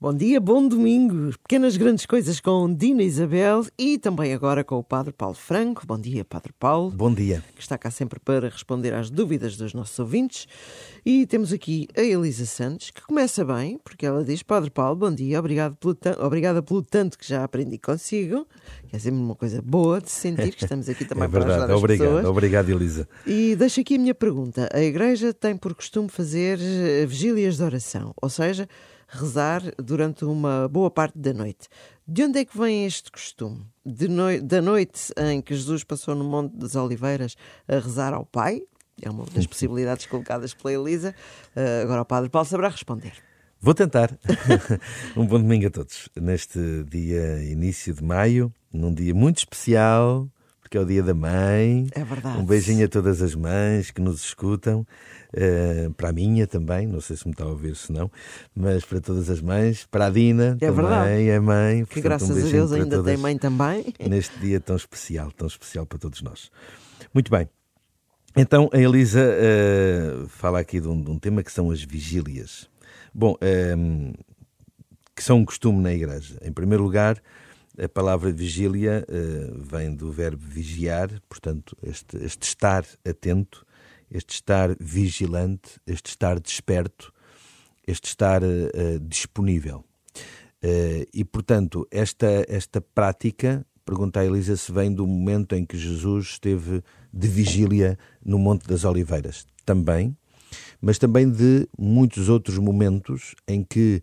Bom dia, bom domingo. Pequenas grandes coisas com Dina Isabel e também agora com o Padre Paulo Franco. Bom dia, Padre Paulo. Bom dia. Que está cá sempre para responder às dúvidas dos nossos ouvintes. E temos aqui a Elisa Santos, que começa bem, porque ela diz: Padre Paulo, bom dia, obrigado pelo obrigada pelo tanto que já aprendi consigo. Que é sempre uma coisa boa de sentir que estamos aqui também é para ajudar as obrigado, pessoas. Obrigado, Elisa. E deixo aqui a minha pergunta. A Igreja tem por costume fazer eh, vigílias de oração, ou seja, rezar durante uma boa parte da noite. De onde é que vem este costume? Noi da noite em que Jesus passou no Monte das Oliveiras a rezar ao Pai? É uma das possibilidades colocadas pela Elisa. Uh, agora o Padre Paulo saberá responder. Vou tentar. um bom domingo a todos. Neste dia, início de maio, num dia muito especial, porque é o dia da mãe. É verdade. Um beijinho a todas as mães que nos escutam. Uh, para a minha também, não sei se me está a ouvir se não, mas para todas as mães, para a Dina é também, verdade. é mãe. Que portanto, graças um a Deus ainda tem mãe também. Neste dia tão especial, tão especial para todos nós. Muito bem. Então, a Elisa uh, fala aqui de um, de um, tema que são as vigílias. Bom, um, que são um costume na igreja. Em primeiro lugar, a palavra vigília uh, vem do verbo vigiar, portanto, este, este estar atento, este estar vigilante, este estar desperto, este estar uh, disponível. Uh, e, portanto, esta, esta prática, pergunta a Elisa se vem do momento em que Jesus esteve de vigília no Monte das Oliveiras. Também, mas também de muitos outros momentos em que,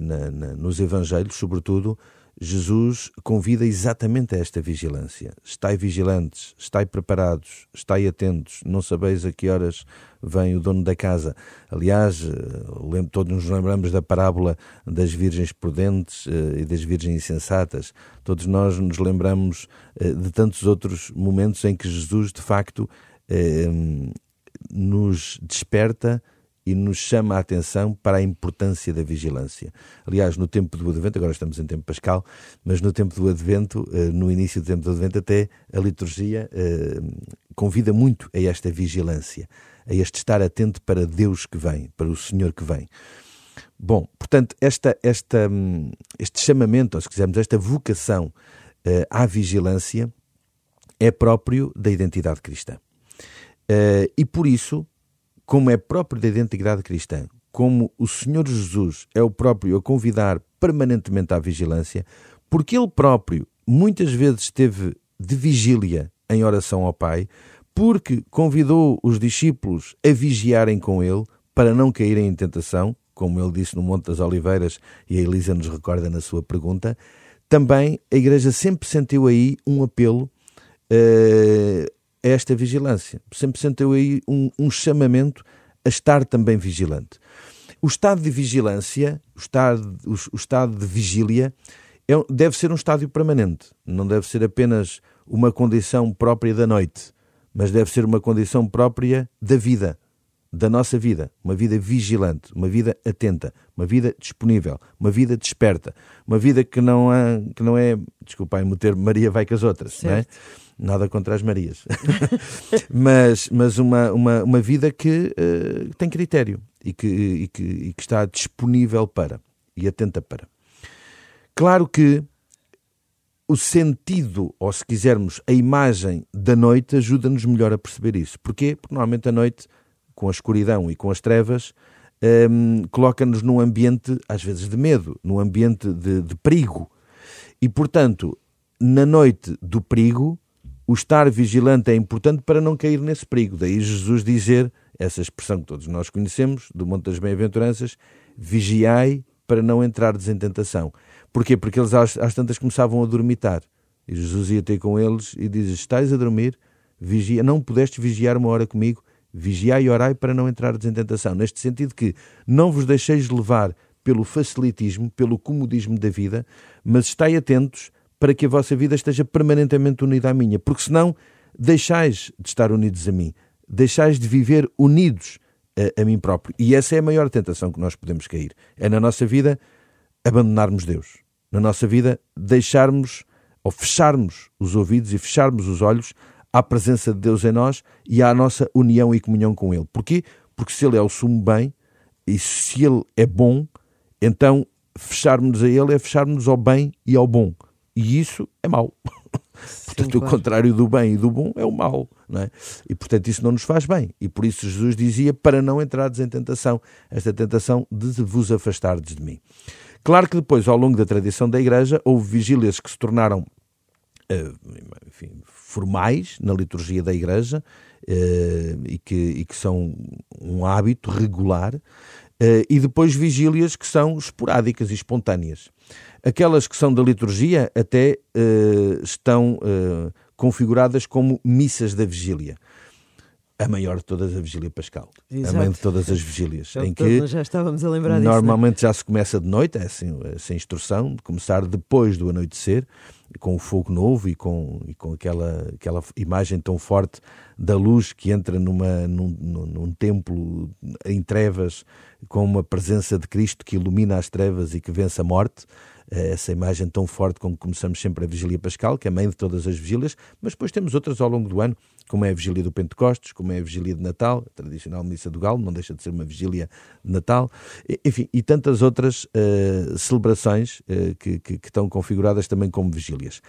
na, na, nos Evangelhos, sobretudo, Jesus convida exatamente a esta vigilância. Estai vigilantes, estai preparados, estai atentos, não sabeis a que horas vem o dono da casa. Aliás, todos nos lembramos da parábola das virgens prudentes e das virgens insensatas. Todos nós nos lembramos de tantos outros momentos em que Jesus, de facto, nos desperta e nos chama a atenção para a importância da vigilância. Aliás, no tempo do Advento, agora estamos em tempo pascal, mas no tempo do Advento, no início do tempo do Advento, até a liturgia convida muito a esta vigilância, a este estar atento para Deus que vem, para o Senhor que vem. Bom, portanto, esta, esta, este chamamento, ou se quisermos, esta vocação à vigilância é próprio da identidade cristã. E por isso, como é próprio da identidade cristã, como o Senhor Jesus é o próprio a convidar permanentemente à vigilância, porque ele próprio muitas vezes esteve de vigília em oração ao Pai, porque convidou os discípulos a vigiarem com ele para não caírem em tentação, como ele disse no Monte das Oliveiras e a Elisa nos recorda na sua pergunta, também a Igreja sempre sentiu aí um apelo uh, a esta vigilância. Sempre sentiu aí um, um chamamento a estar também vigilante. O estado de vigilância, o estado, o, o estado de vigília, é, deve ser um estádio permanente. Não deve ser apenas uma condição própria da noite, mas deve ser uma condição própria da vida, da nossa vida. Uma vida vigilante, uma vida atenta, uma vida disponível, uma vida desperta, uma vida que não, há, que não é, desculpem-me termo, Maria vai com as outras, não é? Nada contra as Marias. mas mas uma, uma, uma vida que uh, tem critério e que, e, que, e que está disponível para e atenta para. Claro que o sentido, ou se quisermos, a imagem da noite ajuda-nos melhor a perceber isso. Porquê? Porque normalmente a noite, com a escuridão e com as trevas, um, coloca-nos num ambiente, às vezes, de medo, num ambiente de, de perigo. E, portanto, na noite do perigo, o estar vigilante é importante para não cair nesse perigo. Daí Jesus dizer, essa expressão que todos nós conhecemos, do Monte das Bem-aventuranças, vigiai para não entrardes em tentação. Porquê? Porque eles às, às tantas começavam a dormitar. E Jesus ia ter com eles e diz, estáis a dormir, vigia, não pudeste vigiar uma hora comigo, vigiai e orai para não entrardes em tentação. Neste sentido que não vos deixeis levar pelo facilitismo, pelo comodismo da vida, mas estai atentos para que a vossa vida esteja permanentemente unida à minha, porque senão deixais de estar unidos a mim, deixais de viver unidos a, a, mim próprio. E essa é a maior tentação que nós podemos cair. É na nossa vida abandonarmos Deus. Na nossa vida deixarmos ou fecharmos os ouvidos e fecharmos os olhos à presença de Deus em nós e à nossa união e comunhão com Ele. Porquê? Porque se Ele é o sumo bem e se Ele é bom, então fecharmos a ele é fecharmos ao bem e ao bom. E isso é mau. portanto, claro. o contrário do bem e do bom é o mau. Não é? E, portanto, isso não nos faz bem. E por isso Jesus dizia para não entrardes em tentação, esta tentação de vos afastardes de mim. Claro que depois, ao longo da tradição da Igreja, houve vigílias que se tornaram eh, enfim, formais na liturgia da Igreja eh, e que, e que são um hábito regular, eh, e depois vigílias que são esporádicas e espontâneas. Aquelas que são da liturgia até estão configuradas como missas da vigília a maior de todas a vigília pascal. Exato. A mãe de todas as vigílias. em que já estávamos a lembrar Normalmente disso, já se começa de noite, é assim, essa instrução, de começar depois do anoitecer, com o fogo novo e com, e com aquela, aquela imagem tão forte da luz que entra numa, num, num, num templo em trevas, com uma presença de Cristo que ilumina as trevas e que vence a morte. Eh, essa imagem tão forte como começamos sempre a Vigília Pascal, que é a mãe de todas as vigílias, mas depois temos outras ao longo do ano, como é a Vigília do Pentecostes, como é a Vigília de Natal, a tradicional Missa do Galo, não deixa de ser uma Vigília de Natal, enfim, e tantas outras uh, celebrações uh, que, que, que, estão configuradas também como vigílias.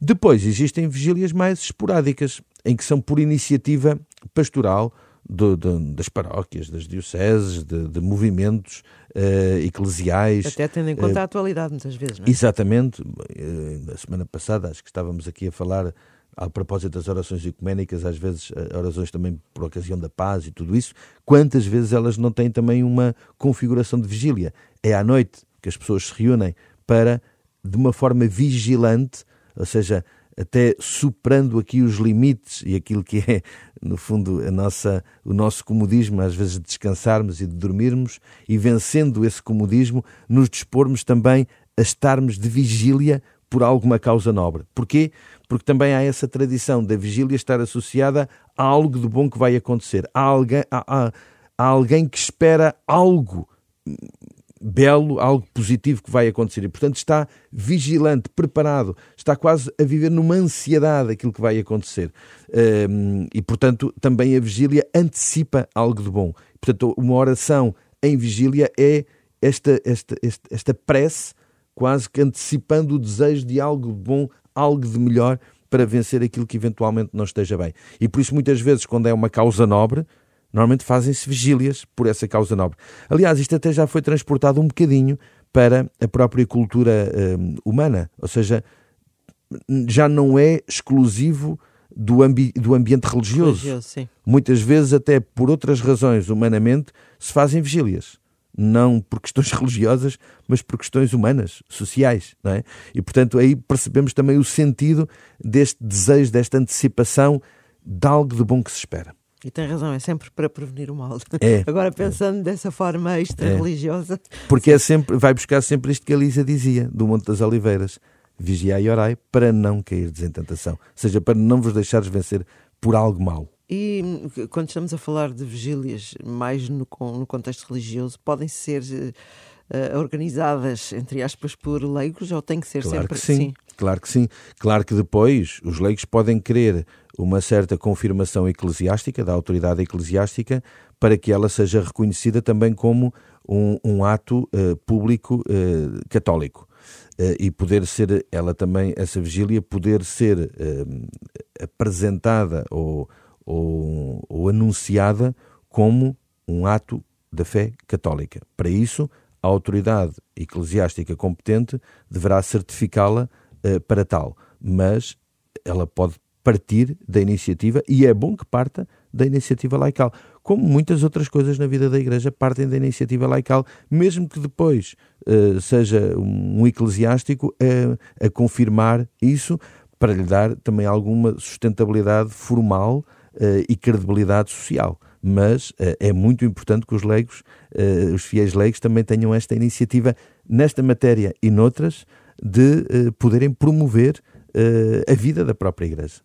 Depois existem vigílias mais esporádicas, em que são por iniciativa pastoral, de, de, das paróquias, das dioceses, de, de movimentos uh, eclesiais. Até tendo em conta uh, a atualidade, muitas vezes, não é? Exatamente. Uh, na semana passada, acho que estávamos aqui a falar a propósito das orações ecuménicas, às vezes orações também por ocasião da paz e tudo isso, quantas vezes elas não têm também uma configuração de vigília? É à noite que as pessoas se reúnem para, de uma forma vigilante, ou seja, até superando aqui os limites e aquilo que é, no fundo, a nossa, o nosso comodismo, às vezes de descansarmos e de dormirmos, e vencendo esse comodismo, nos dispormos também a estarmos de vigília por alguma causa nobre. Porquê? Porque também há essa tradição da vigília estar associada a algo de bom que vai acontecer. Há alguém, há alguém que espera algo belo, algo positivo que vai acontecer. E, portanto, está vigilante, preparado, está quase a viver numa ansiedade aquilo que vai acontecer. e, portanto, também a vigília antecipa algo de bom. Portanto, uma oração em vigília é esta, esta, esta, esta prece, quase que antecipando o desejo de algo de bom, algo de melhor para vencer aquilo que eventualmente não esteja bem. E por isso, muitas vezes, quando é uma causa nobre, Normalmente fazem-se vigílias por essa causa nobre. Aliás, isto até já foi transportado um bocadinho para a própria cultura hum, humana, ou seja, já não é exclusivo do, ambi do ambiente religioso. religioso Muitas vezes, até por outras razões, humanamente, se fazem vigílias. Não por questões religiosas, mas por questões humanas, sociais. Não é? E, portanto, aí percebemos também o sentido deste desejo, desta antecipação de algo de bom que se espera. E tem razão, é sempre para prevenir o mal. É, Agora, pensando é. dessa forma extra-religiosa. É. Porque é sempre, vai buscar sempre isto que a Lísia dizia, do Monte das Oliveiras: vigiai e orai para não cair em tentação. Ou seja, para não vos deixares vencer por algo mau. E quando estamos a falar de vigílias, mais no, no contexto religioso, podem ser uh, organizadas, entre aspas, por leigos ou tem que ser claro sempre assim? Claro que sim. Claro que depois os leigos podem querer uma certa confirmação eclesiástica, da autoridade eclesiástica, para que ela seja reconhecida também como um, um ato uh, público uh, católico. Uh, e poder ser, ela também, essa vigília, poder ser apresentada ou, ou, ou anunciada como um ato da fé católica. Para isso, a autoridade eclesiástica competente deverá certificá-la para tal, mas ela pode partir da iniciativa, e é bom que parta da iniciativa laical. Como muitas outras coisas na vida da Igreja partem da iniciativa laical, mesmo que depois uh, seja um eclesiástico a, a, confirmar isso, para lhe dar também alguma sustentabilidade formal uh, e credibilidade social. Mas uh, é muito importante que os leigos, os fiéis leigos, também tenham esta iniciativa nesta matéria e noutras de poderem promover a vida da própria Igreja.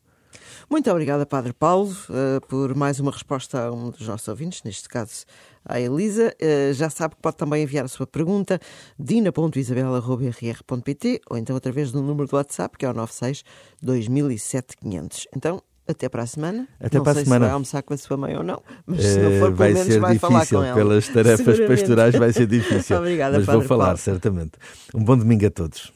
Muito obrigada, Padre Paulo, uh, por mais uma resposta a um dos nossos ouvintes, neste caso a Elisa. Uh, já sabe que pode também enviar a sua pergunta dina.isabela.rr.pt ou então através do número do WhatsApp, que é o 96 2007 500. Então, Até para a semana. Até não para a sei semana. se vai almoçar com a sua mãe ou não, mas se não for, pelo vai menos ser vai falar difícil, com ela. pelas tarefas pastorais vai ser difícil. Obrigada, mas vou Padre falar, Paulo. certamente. Um bom domingo a todos.